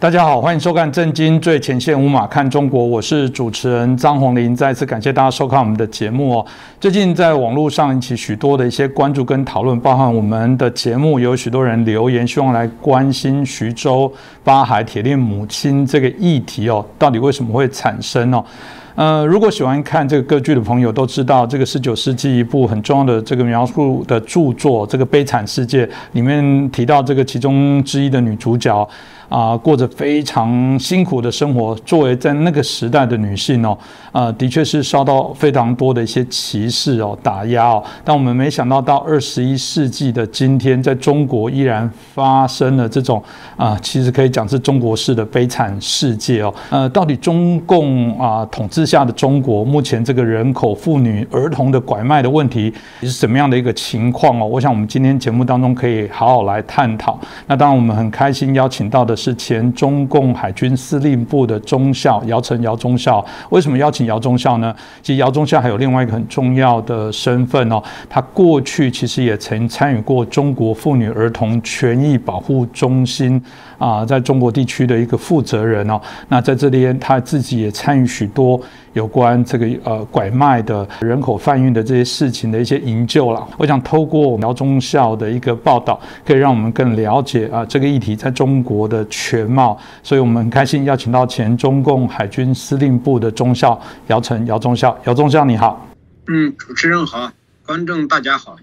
大家好，欢迎收看《震惊最前线》，无马看中国，我是主持人张宏林。再次感谢大家收看我们的节目哦。最近在网络上引起许多的一些关注跟讨论，包含我们的节目有许多人留言，希望来关心徐州八海铁链母亲这个议题哦，到底为什么会产生呢？呃，如果喜欢看这个歌剧的朋友都知道，这个十九世纪一部很重要的这个描述的著作《这个悲惨世界》里面提到这个其中之一的女主角。啊，过着非常辛苦的生活。作为在那个时代的女性哦，呃，的确是受到非常多的一些歧视哦、打压哦。但我们没想到，到二十一世纪的今天，在中国依然发生了这种啊，其实可以讲是中国式的悲惨世界哦。呃，到底中共啊统治下的中国，目前这个人口、妇女、儿童的拐卖的问题是什么样的一个情况哦？我想我们今天节目当中可以好好来探讨。那当然，我们很开心邀请到的。是前中共海军司令部的中校姚晨姚中校，为什么邀请姚中校呢？其实姚中校还有另外一个很重要的身份哦，他过去其实也曾参与过中国妇女儿童权益保护中心啊，在中国地区的一个负责人哦。那在这边他自己也参与许多。有关这个呃拐卖的人口贩运的这些事情的一些营救了，我想透过苗中校的一个报道，可以让我们更了解啊这个议题在中国的全貌。所以我们很开心邀请到前中共海军司令部的中校姚晨姚中校，姚中校你好。嗯，主持人好，观众大家好。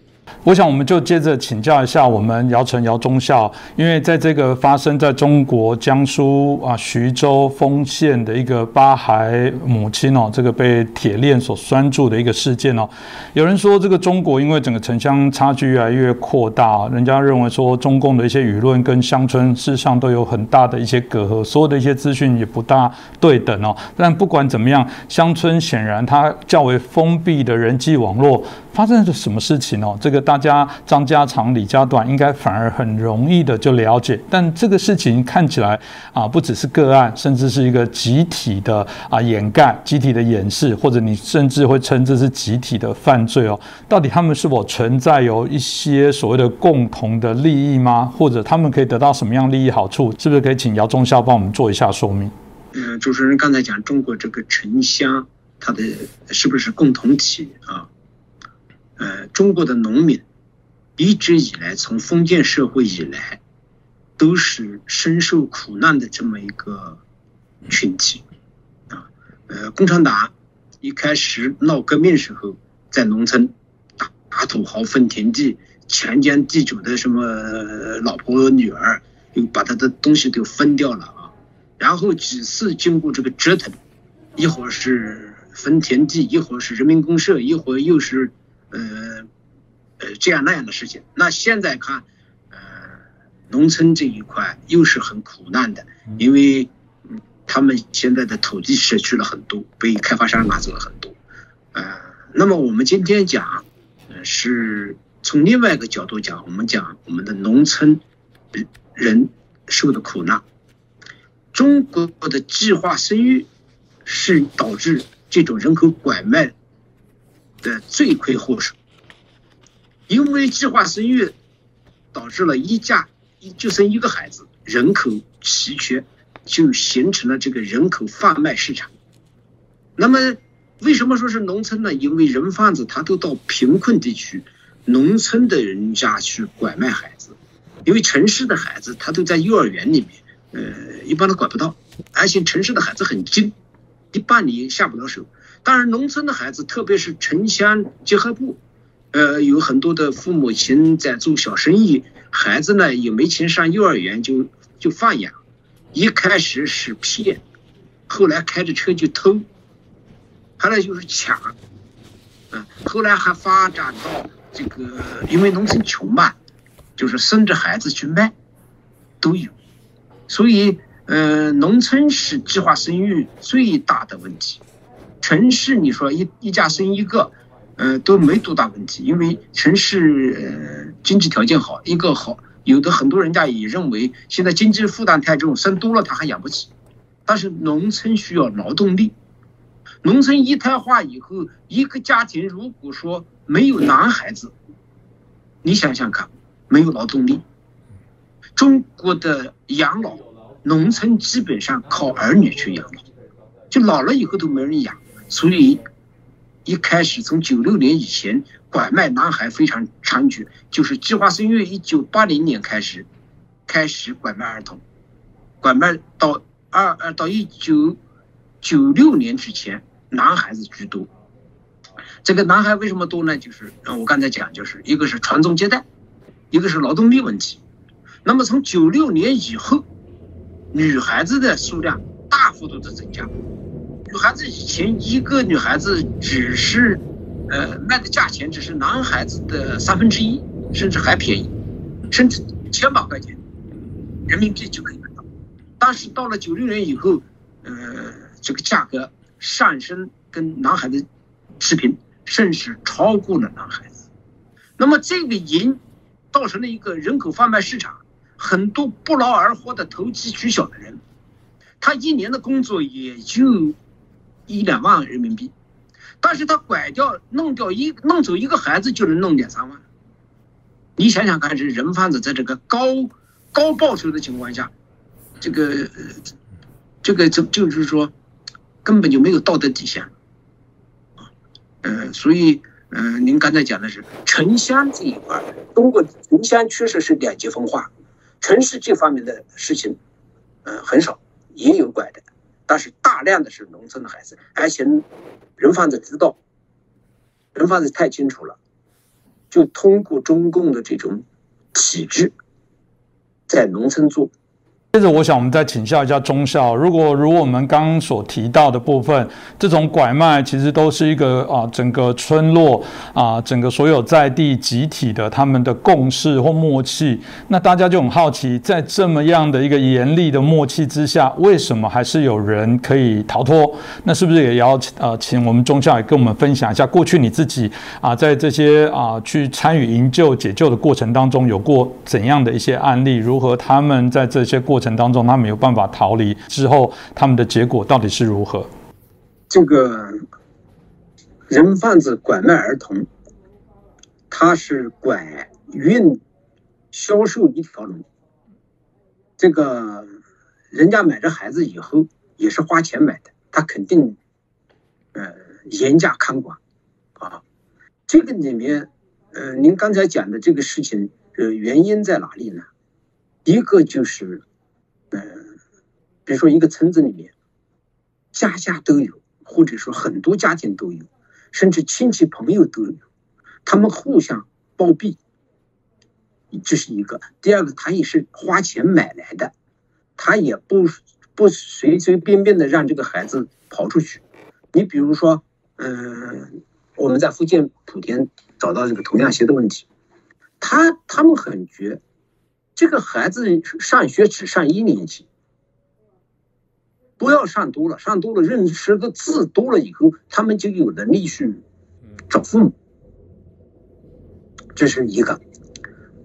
我想，我们就接着请教一下我们姚晨姚中校，因为在这个发生在中国江苏啊徐州丰县的一个八孩母亲哦，这个被铁链所拴住的一个事件哦，有人说这个中国因为整个城乡差距越来越扩大，人家认为说中共的一些舆论跟乡村事实上都有很大的一些隔阂，所有的一些资讯也不大对等哦。但不管怎么样，乡村显然它较为封闭的人际网络。发生了什么事情哦？这个大家张家长李家短应该反而很容易的就了解，但这个事情看起来啊，不只是个案，甚至是一个集体的啊掩盖、集体的掩饰，或者你甚至会称这是集体的犯罪哦。到底他们是否存在有一些所谓的共同的利益吗？或者他们可以得到什么样利益好处？是不是可以请姚中校帮我们做一下说明？嗯，主持人刚才讲中国这个城乡，它的是不是共同体啊？呃，中国的农民一直以来，从封建社会以来，都是深受苦难的这么一个群体啊。呃，共产党一开始闹革命时候，在农村打打土豪分田地，强奸地主的什么老婆女儿，又把他的东西都分掉了啊。然后几次经过这个折腾，一会儿是分田地，一会儿是人民公社，一会儿又是。呃，呃，这样那样的事情。那现在看，呃，农村这一块又是很苦难的，因为他们现在的土地失去了很多，被开发商拿走了很多。呃，那么我们今天讲，呃，是从另外一个角度讲，我们讲我们的农村人受的苦难。中国的计划生育是导致这种人口拐卖。的罪魁祸首，因为计划生育导致了一家一就生一个孩子，人口稀缺，就形成了这个人口贩卖市场。那么，为什么说是农村呢？因为人贩子他都到贫困地区，农村的人家去拐卖孩子，因为城市的孩子他都在幼儿园里面，呃，一般都管不到，而且城市的孩子很精，一般你下不了手。当然，农村的孩子，特别是城乡结合部，呃，有很多的父母亲在做小生意，孩子呢也没钱上幼儿园，就就放养。一开始是骗，后来开着车就偷，后来就是抢，嗯，后来还发展到这个，因为农村穷嘛，就是生着孩子去卖，都有。所以，呃，农村是计划生育最大的问题。城市，你说一一家生一个，呃，都没多大问题，因为城市经济条件好，一个好，有的很多人家也认为现在经济负担太重，生多了他还养不起。但是农村需要劳动力，农村一胎化以后，一个家庭如果说没有男孩子，你想想看，没有劳动力，中国的养老农村基本上靠儿女去养老，就老了以后都没人养，所以一开始从九六年以前，拐卖男孩非常猖獗，就是计划生育，一九八零年开始开始拐卖儿童，拐卖到二呃到一九九六年之前，男孩子居多。这个男孩为什么多呢？就是我刚才讲，就是一个是传宗接代，一个是劳动力问题。那么从九六年以后，女孩子的数量大幅度的增加。女孩子以前一个女孩子只是，呃，卖的价钱只是男孩子的三分之一，甚至还便宜，甚至千把块钱人民币就可以买到。但是到了九六年以后，呃，这个价格上升跟男孩子持平，甚至超过了男孩子。那么这个银造成了一个人口贩卖市场。很多不劳而获的投机取巧的人，他一年的工作也就一两万人民币，但是他拐掉、弄掉一、弄走一个孩子就能弄两三万。你想想看，这人贩子在这个高高报酬的情况下，这个这个就就是说根本就没有道德底线啊。呃，所以，嗯，您刚才讲的是城乡这一块，中国城乡确实是两极分化。城市这方面的事情，嗯，很少，也有拐的，但是大量的是农村的孩子，而且人贩子知道，人贩子太清楚了，就通过中共的这种体制，在农村做。接着，我想我们再请教一下中校，如果如我们刚刚所提到的部分，这种拐卖其实都是一个啊，整个村落啊，整个所有在地集体的他们的共识或默契。那大家就很好奇，在这么样的一个严厉的默契之下，为什么还是有人可以逃脱？那是不是也要呃，请我们中校也跟我们分享一下，过去你自己啊，在这些啊去参与营救解救的过程当中，有过怎样的一些案例？如何他们在这些过过程当中，他没有办法逃离之后，他们的结果到底是如何？这个人贩子拐卖儿童，他是拐运销售一条龙。这个人家买这孩子以后也是花钱买的，他肯定呃严加看管啊。这个里面，呃，您刚才讲的这个事情，呃，原因在哪里呢？一个就是。嗯，比如说一个村子里面，家家都有，或者说很多家庭都有，甚至亲戚朋友都有，他们互相包庇，这是一个。第二个，他也是花钱买来的，他也不不随随便便的让这个孩子跑出去。你比如说，嗯，我们在福建莆田找到这个童养媳的问题，他他们很绝。这个孩子上学只上一年级，不要上多了，上多了认识的字多了以后，他们就有能力去找父母。这是一个，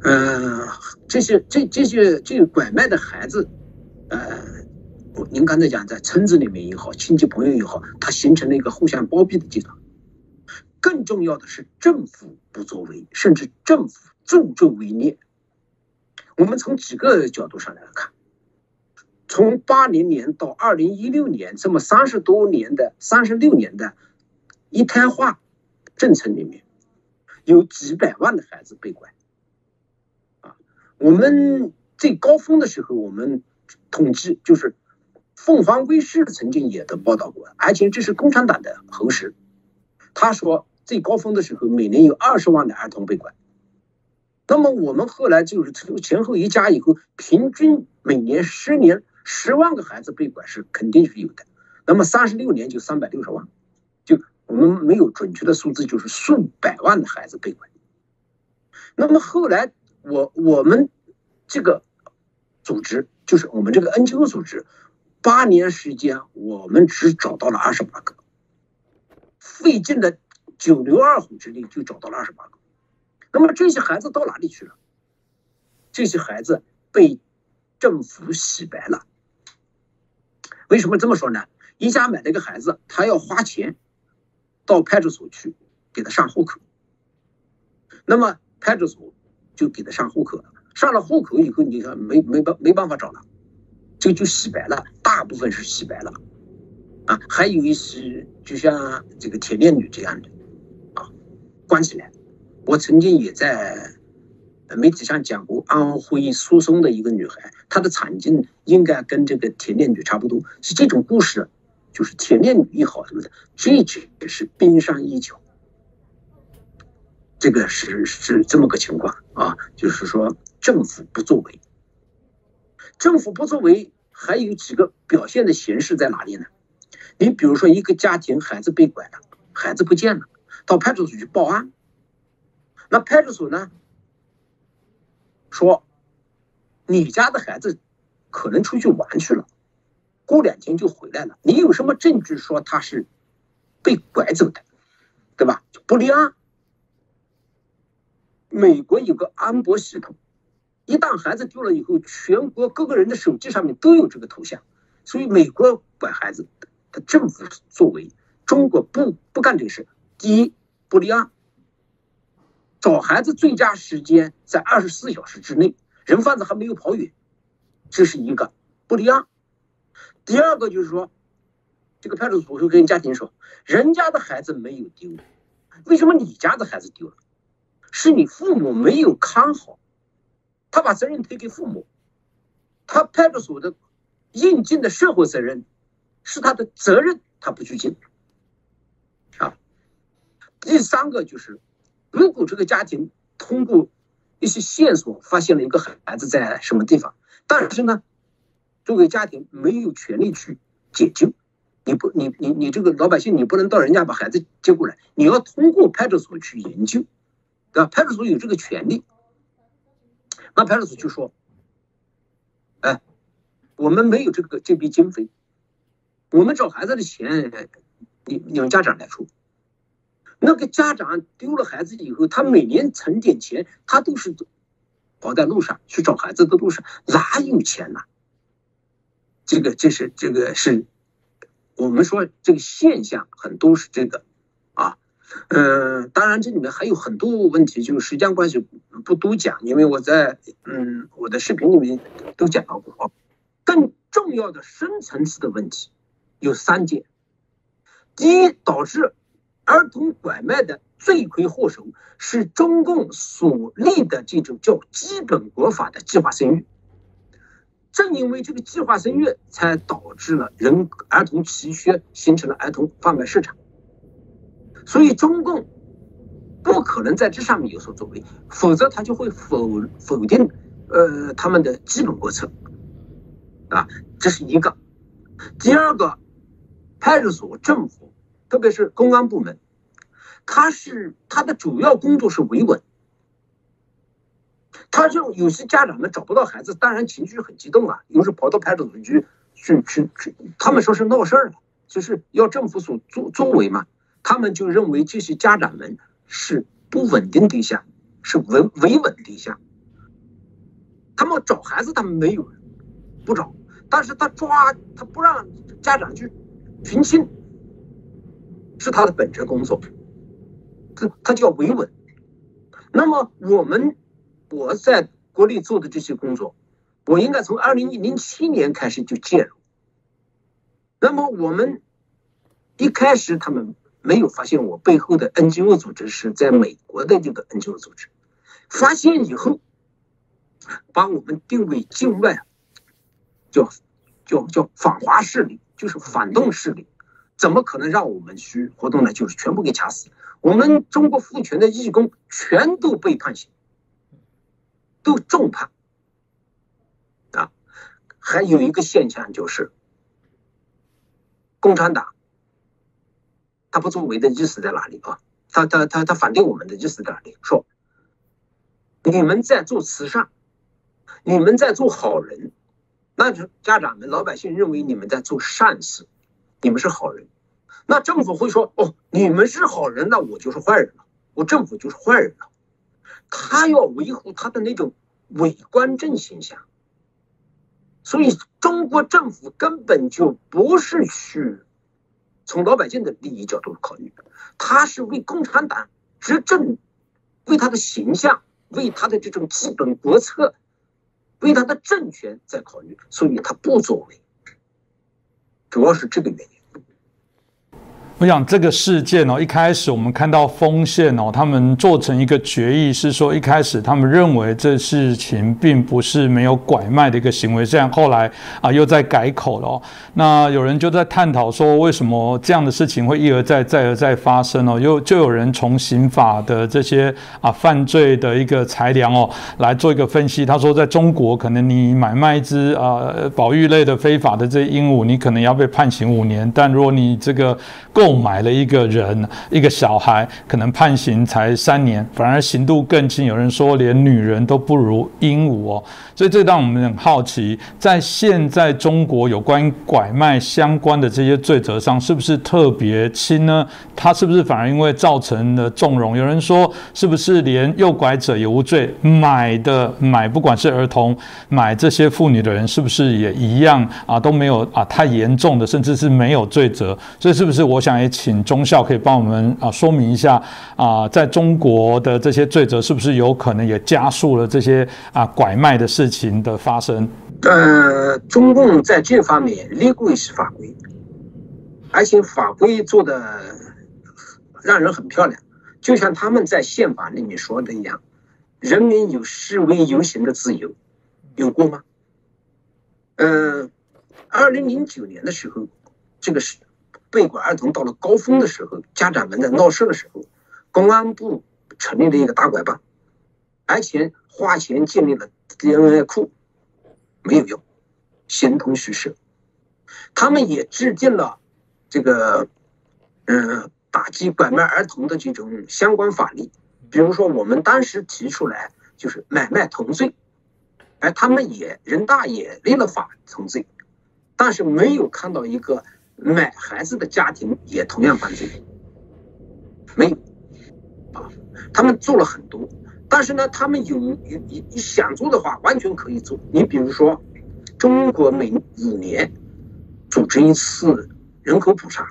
嗯，这些这这些这个拐卖的孩子，呃，您刚才讲在村子里面也好，亲戚朋友也好，他形成了一个互相包庇的阶段。更重要的是政府不作为，甚至政府助纣为虐。我们从几个角度上来看，从八零年到二零一六年这么三十多年的三十六年的一胎化政策里面，有几百万的孩子被拐。啊，我们最高峰的时候，我们统计就是凤凰卫视曾经也都报道过，而且这是共产党的核实。他说最高峰的时候，每年有二十万的儿童被拐。那么我们后来就是前后一加以后，平均每年十年十万个孩子被拐是肯定是有的。那么三十六年就三百六十万，就我们没有准确的数字，就是数百万的孩子被拐。那么后来我我们这个组织就是我们这个 NGO 组织，八年时间我们只找到了二十八个，费尽了九牛二虎之力就找到了二十八个。那么这些孩子到哪里去了？这些孩子被政府洗白了。为什么这么说呢？一家买了一个孩子，他要花钱到派出所去给他上户口。那么派出所就给他上户口了。上了户口以后，你看没没办没办法找了，这就洗白了，大部分是洗白了，啊，还有一些就像这个铁链女这样的，啊，关起来。我曾经也在媒体上讲过安徽宿松的一个女孩，她的惨境应该跟这个铁链女差不多，是这种故事，就是铁链女也好什么的，这只是冰山一角。这个是是这么个情况啊，就是说政府不作为，政府不作为，还有几个表现的形式在哪里呢？你比如说一个家庭孩子被拐了，孩子不见了，到派出所去报案，那派出所呢说你家的孩子可能出去玩去了，过两天就回来了，你有什么证据说他是被拐走的，对吧？就不立案。美国有个安博系统，一旦孩子丢了以后，全国各个人的手机上面都有这个头像，所以美国管孩子，他政府作为，中国不不干这个事。第一，不立案，找孩子最佳时间在二十四小时之内，人贩子还没有跑远，这是一个不立案。第二个就是说，这个派出所会跟家庭说，人家的孩子没有丢，为什么你家的孩子丢了？是你父母没有看好，他把责任推给父母，他派出所的应尽的社会责任是他的责任，他不去尽。啊，第三个就是，如果这个家庭通过一些线索发现了一个孩子在什么地方，但是呢，作为家庭没有权利去解救，你不，你你你这个老百姓，你不能到人家把孩子接过来，你要通过派出所去营救。对吧？派出所有这个权利，那派出所就说：“哎，我们没有这个这笔经费，我们找孩子的钱，你你们家长来出。那个家长丢了孩子以后，他每年存点钱，他都是跑在路上去找孩子的路上，哪有钱呐？这个这是这个是，我们说这个现象很多是这个。”啊嗯，当然这里面还有很多问题，就是时间关系不多讲，因为我在嗯我的视频里面都讲到过。更重要的深层次的问题有三件：第一，导致儿童拐卖的罪魁祸首是中共所立的这种叫基本国法的计划生育，正因为这个计划生育，才导致了人儿童奇缺，形成了儿童贩卖市场。所以中共不可能在这上面有所作为，否则他就会否否定呃他们的基本国策啊，这是一个。第二个，派出所、政府，特别是公安部门，他是他的主要工作是维稳。他就有些家长们找不到孩子，当然情绪很激动啊，有时跑到派出所去去去去，他们说是闹事儿了，就是要政府所作作为嘛。他们就认为这些家长们是不稳定对象，是维维稳对象。他们找孩子，他们没有不找，但是他抓他不让家长去寻亲，是他的本职工作。他他叫维稳。那么我们我在国内做的这些工作，我应该从二零零七年开始就介入。那么我们一开始他们。没有发现我背后的 NGO 组织是在美国的这个 NGO 组织，发现以后，把我们定位境外，叫叫叫反华势力，就是反动势力，怎么可能让我们去活动呢？就是全部给掐死。我们中国妇权的义工全都被判刑，都重判。啊，还有一个现象就是，共产党。他不作为的意思在哪里啊？他他他他反对我们的意思在哪里？说你们在做慈善，你们在做好人，那就家长们、老百姓认为你们在做善事，你们是好人。那政府会说：哦，你们是好人，那我就是坏人了，我政府就是坏人了。他要维护他的那种伪官正形象，所以中国政府根本就不是去。从老百姓的利益角度考虑，他是为共产党执政，为他的形象，为他的这种基本国策为他的政权在考虑，所以他不作为，主要是这个原因。我想这个事件哦，一开始我们看到丰县哦，他们做成一个决议，是说一开始他们认为这事情并不是没有拐卖的一个行为，这样后来啊又在改口了。那有人就在探讨说，为什么这样的事情会一而再、再而再发生哦？又就有人从刑法的这些啊犯罪的一个裁量哦来做一个分析。他说，在中国可能你买卖一只啊保育类的非法的这鹦鹉，你可能要被判刑五年，但如果你这个购买了一个人，一个小孩，可能判刑才三年，反而刑度更轻。有人说，连女人都不如鹦鹉哦。所以这让我们很好奇，在现在中国有关拐卖相关的这些罪责上，是不是特别轻呢？它是不是反而因为造成了纵容？有人说，是不是连诱拐者也无罪？买的买，不管是儿童买这些妇女的人，是不是也一样啊？都没有啊，太严重的，甚至是没有罪责。所以是不是我想也请中校可以帮我们啊说明一下啊，在中国的这些罪责是不是有可能也加速了这些啊拐卖的事？情的发生，呃，中共在这方面立规是法规，而且法规做的让人很漂亮，就像他们在宪法里面说的一样，人民有示威游行的自由，有过吗？嗯，二零零九年的时候，这个是被拐儿童到了高峰的时候，家长们在闹事的时候，公安部成立了一个打拐办，而且花钱建立了。DNA 库没有用，形同虚设。他们也制定了这个，嗯，打击拐卖儿童的这种相关法律。比如说，我们当时提出来就是买卖同罪，而他们也人大也立了法同罪，但是没有看到一个买孩子的家庭也同样犯罪，没有啊，他们做了很多。但是呢，他们有有你你想做的话，完全可以做。你比如说，中国每五年组织一次人口普查，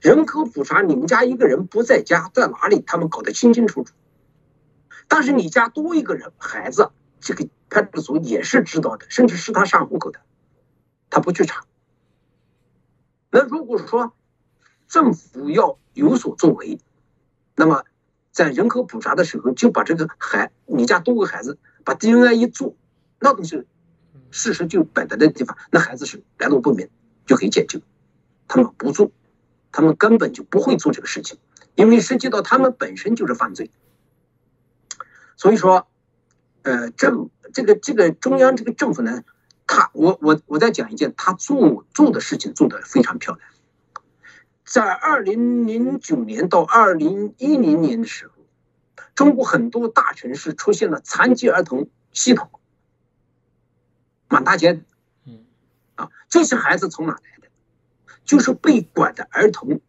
人口普查，你们家一个人不在家，在哪里，他们搞得清清楚楚。但是你家多一个人孩子，这个派出所也是知道的，甚至是他上户口的，他不去查。那如果说政府要有所作为，那么。在人口普查的时候，就把这个孩，你家多个孩子，把 DNA 一做，那东西事实就摆在那地方，那孩子是来路不明，就可以解救。他们不做，他们根本就不会做这个事情，因为涉及到他们本身就是犯罪。所以说，呃，政这个这个中央这个政府呢，他我我我再讲一件他做做的事情做得非常漂亮。在二零零九年到二零一零年的时候，中国很多大城市出现了残疾儿童系统，满大街，嗯，啊，这些孩子从哪来的？就是被拐的儿童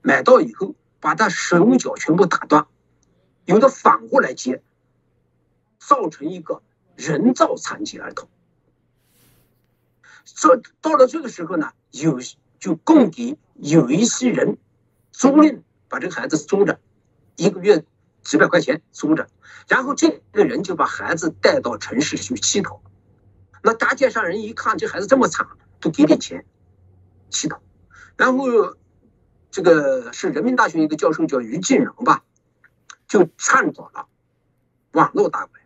买到以后，把他手脚全部打断，有的反过来接，造成一个人造残疾儿童。这到了这个时候呢，有。就供给有一些人租赁，把这个孩子租着，一个月几百块钱租着，然后这个人就把孩子带到城市去乞讨。那大街上人一看这孩子这么惨，都给点钱乞讨。然后这个是人民大学一个教授叫于进荣吧，就倡导了网络打拐，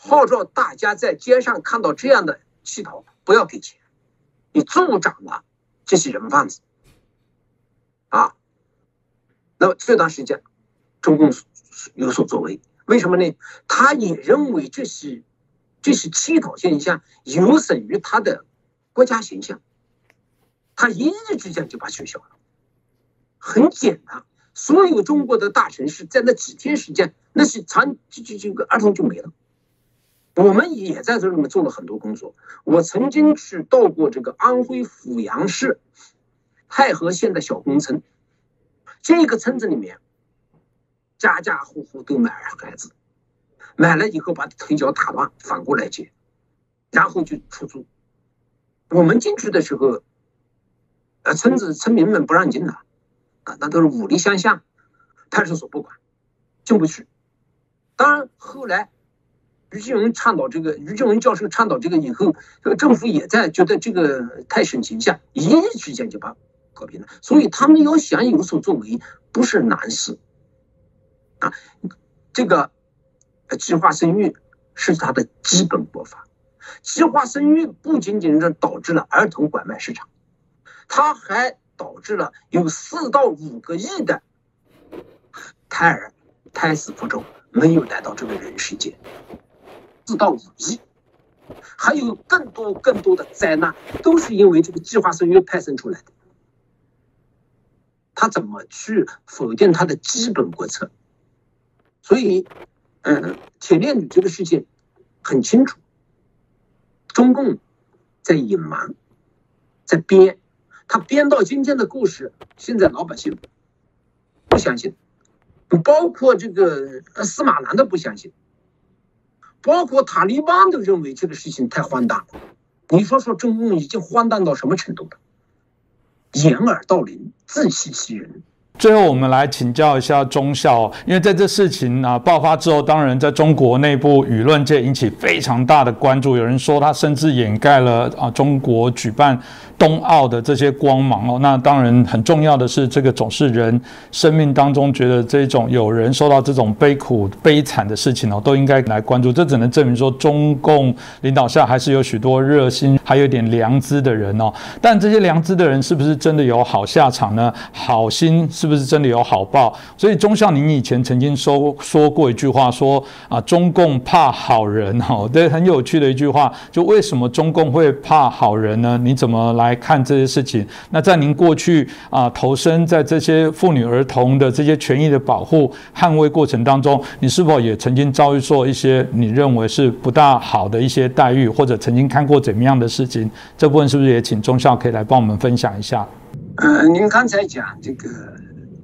号召大家在街上看到这样的乞讨不要给钱，你助长了。这些人贩子，啊，那么这段时间，中共有所作为，为什么呢？他也认为这是这是乞讨现象有损于他的国家形象，他一日之间就把取消了。很简单，所有中国的大城市在那几天时间，那些残就就就个儿童就没了。我们也在这里面做了很多工作。我曾经是到过这个安徽阜阳市太和县的小工村，这个村子里面，家家户户都买孩子，买了以后把腿脚打断，反过来接，然后就出租。我们进去的时候，呃，村子村民们不让进的，啊，那都是武力相向，派出所不管，进不去。当然后来。于金文倡导这个，于金文教授倡导这个以后，这个政府也在觉得这个太省形象，一夜之间就把搞平了。所以他们要想有所作为，不是难事啊。这个计划生育是他的基本国法。计划生育不仅仅是导致了儿童拐卖市场，它还导致了有四到五个亿的胎儿胎死腹中，没有来到这个人世间。四到五亿，还有更多更多的灾难，都是因为这个计划生育派生出来的。他怎么去否定他的基本国策？所以，嗯，铁链女这个事情很清楚。中共在隐瞒，在编，他编到今天的故事，现在老百姓不相信，包括这个司马南都不相信，包括塔利班都认为这个事情太荒诞了。你说说中共已经荒诞到什么程度了？掩耳盗铃，自欺欺人。最后，我们来请教一下中校，因为在这事情啊爆发之后，当然在中国内部舆论界引起非常大的关注。有人说他甚至掩盖了啊中国举办冬奥的这些光芒哦。那当然很重要的是，这个总是人生命当中觉得这种有人受到这种悲苦悲惨的事情哦，都应该来关注。这只能证明说，中共领导下还是有许多热心，还有点良知的人哦。但这些良知的人是不是真的有好下场呢？好心是？是不是真的有好报？所以钟孝，您以前曾经说说过一句话，说啊，中共怕好人哈，这很有趣的一句话。就为什么中共会怕好人呢？你怎么来看这些事情？那在您过去啊，投身在这些妇女儿童的这些权益的保护、捍卫过程当中，你是否也曾经遭遇过一些你认为是不大好的一些待遇，或者曾经看过怎么样的事情？这部分是不是也请钟孝可以来帮我们分享一下？呃，您刚才讲这个。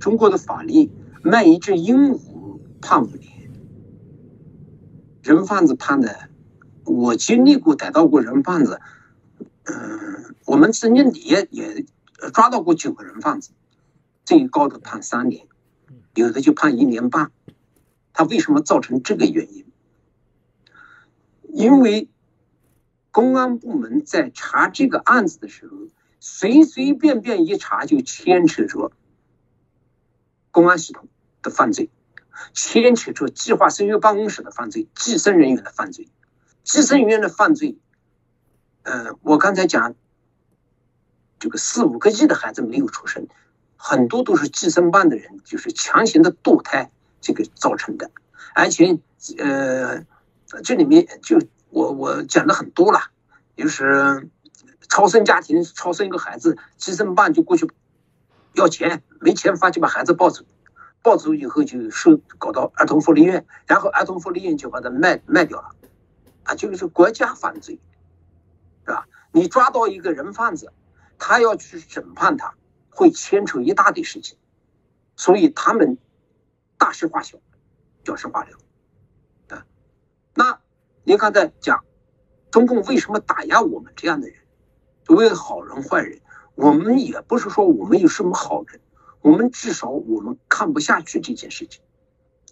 中国的法律，卖一只鹦鹉判五年，人贩子判的，我经历过逮到过人贩子，嗯，我们曾经也也抓到过九个人贩子，最高的判三年，有的就判一年半。他为什么造成这个原因？因为公安部门在查这个案子的时候，随随便便一查就牵扯着。公安系统的犯罪，牵扯出计划生育办公室的犯罪，计生人员的犯罪，计生人员的犯罪。呃，我刚才讲，这个四五个亿的孩子没有出生，很多都是计生办的人就是强行的堕胎这个造成的，而且呃，这里面就我我讲的很多了，就是超生家庭超生一个孩子，计生办就过去。要钱没钱，发就把孩子抱走，抱走以后就收搞到儿童福利院，然后儿童福利院就把他卖卖掉了，啊，就是国家犯罪，是吧？你抓到一个人贩子，他要去审判他，会牵扯一大堆事情，所以他们大事化小，小事化了，啊，那您刚才讲，中共为什么打压我们这样的人？所谓好人坏人。我们也不是说我们有什么好人，我们至少我们看不下去这件事情，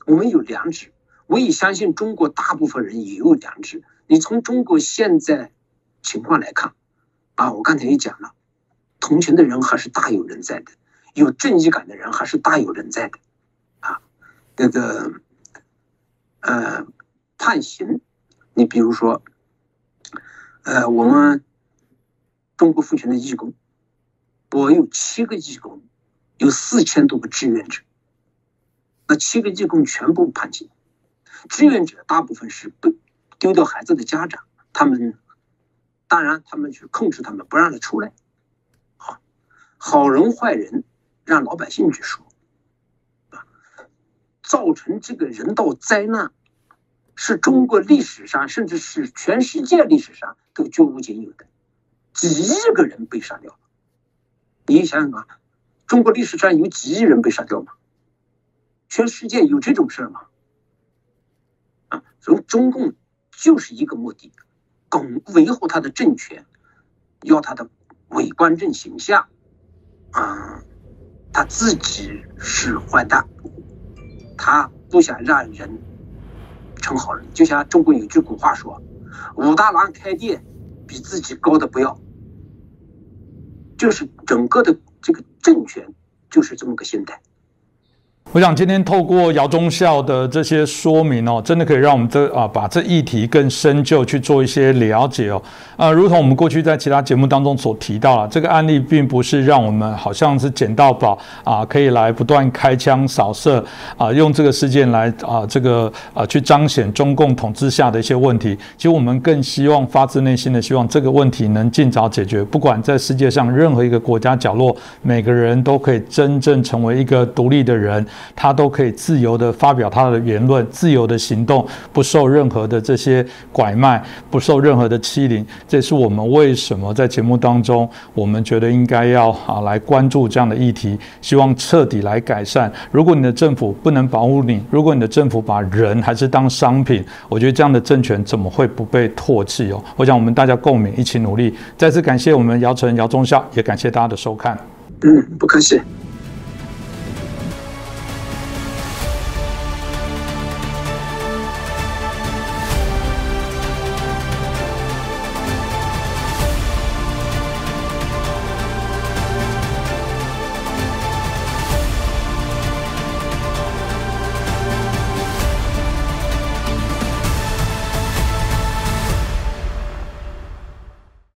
我们有良知。我也相信中国大部分人也有良知。你从中国现在情况来看，啊，我刚才也讲了，同情的人还是大有人在的，有正义感的人还是大有人在的，啊，那个，呃，判刑，你比如说，呃，我们中国父权的义工。我有七个义工，有四千多个志愿者。那七个义工全部判刑。志愿者大部分是被丢掉孩子的家长，他们当然他们去控制他们，不让他出来。好，好人坏人让老百姓去说。啊，造成这个人道灾难，是中国历史上甚至是全世界历史上都绝无仅有的，几亿个人被杀掉。你想想啊，中国历史上有几亿人被杀掉吗？全世界有这种事儿吗？啊，所以中共就是一个目的，巩维护他的政权，要他的伪官正形象，啊，他自己是坏蛋，他不想让人成好人。就像中国有句古话说：“武大郎开店比自己高的不要。”就是整个的这个政权就是这么个心态。我想今天透过姚忠孝的这些说明哦，真的可以让我们这啊把这议题更深究去做一些了解哦。啊，如同我们过去在其他节目当中所提到了，这个案例并不是让我们好像是捡到宝啊，可以来不断开枪扫射啊，用这个事件来啊这个啊去彰显中共统治下的一些问题。其实我们更希望发自内心的希望这个问题能尽早解决。不管在世界上任何一个国家角落，每个人都可以真正成为一个独立的人。他都可以自由的发表他的言论，自由的行动，不受任何的这些拐卖，不受任何的欺凌。这是我们为什么在节目当中，我们觉得应该要啊来关注这样的议题，希望彻底来改善。如果你的政府不能保护你，如果你的政府把人还是当商品，我觉得这样的政权怎么会不被唾弃哦？我想我们大家共勉，一起努力。再次感谢我们姚晨、姚忠孝，也感谢大家的收看。嗯，不客气。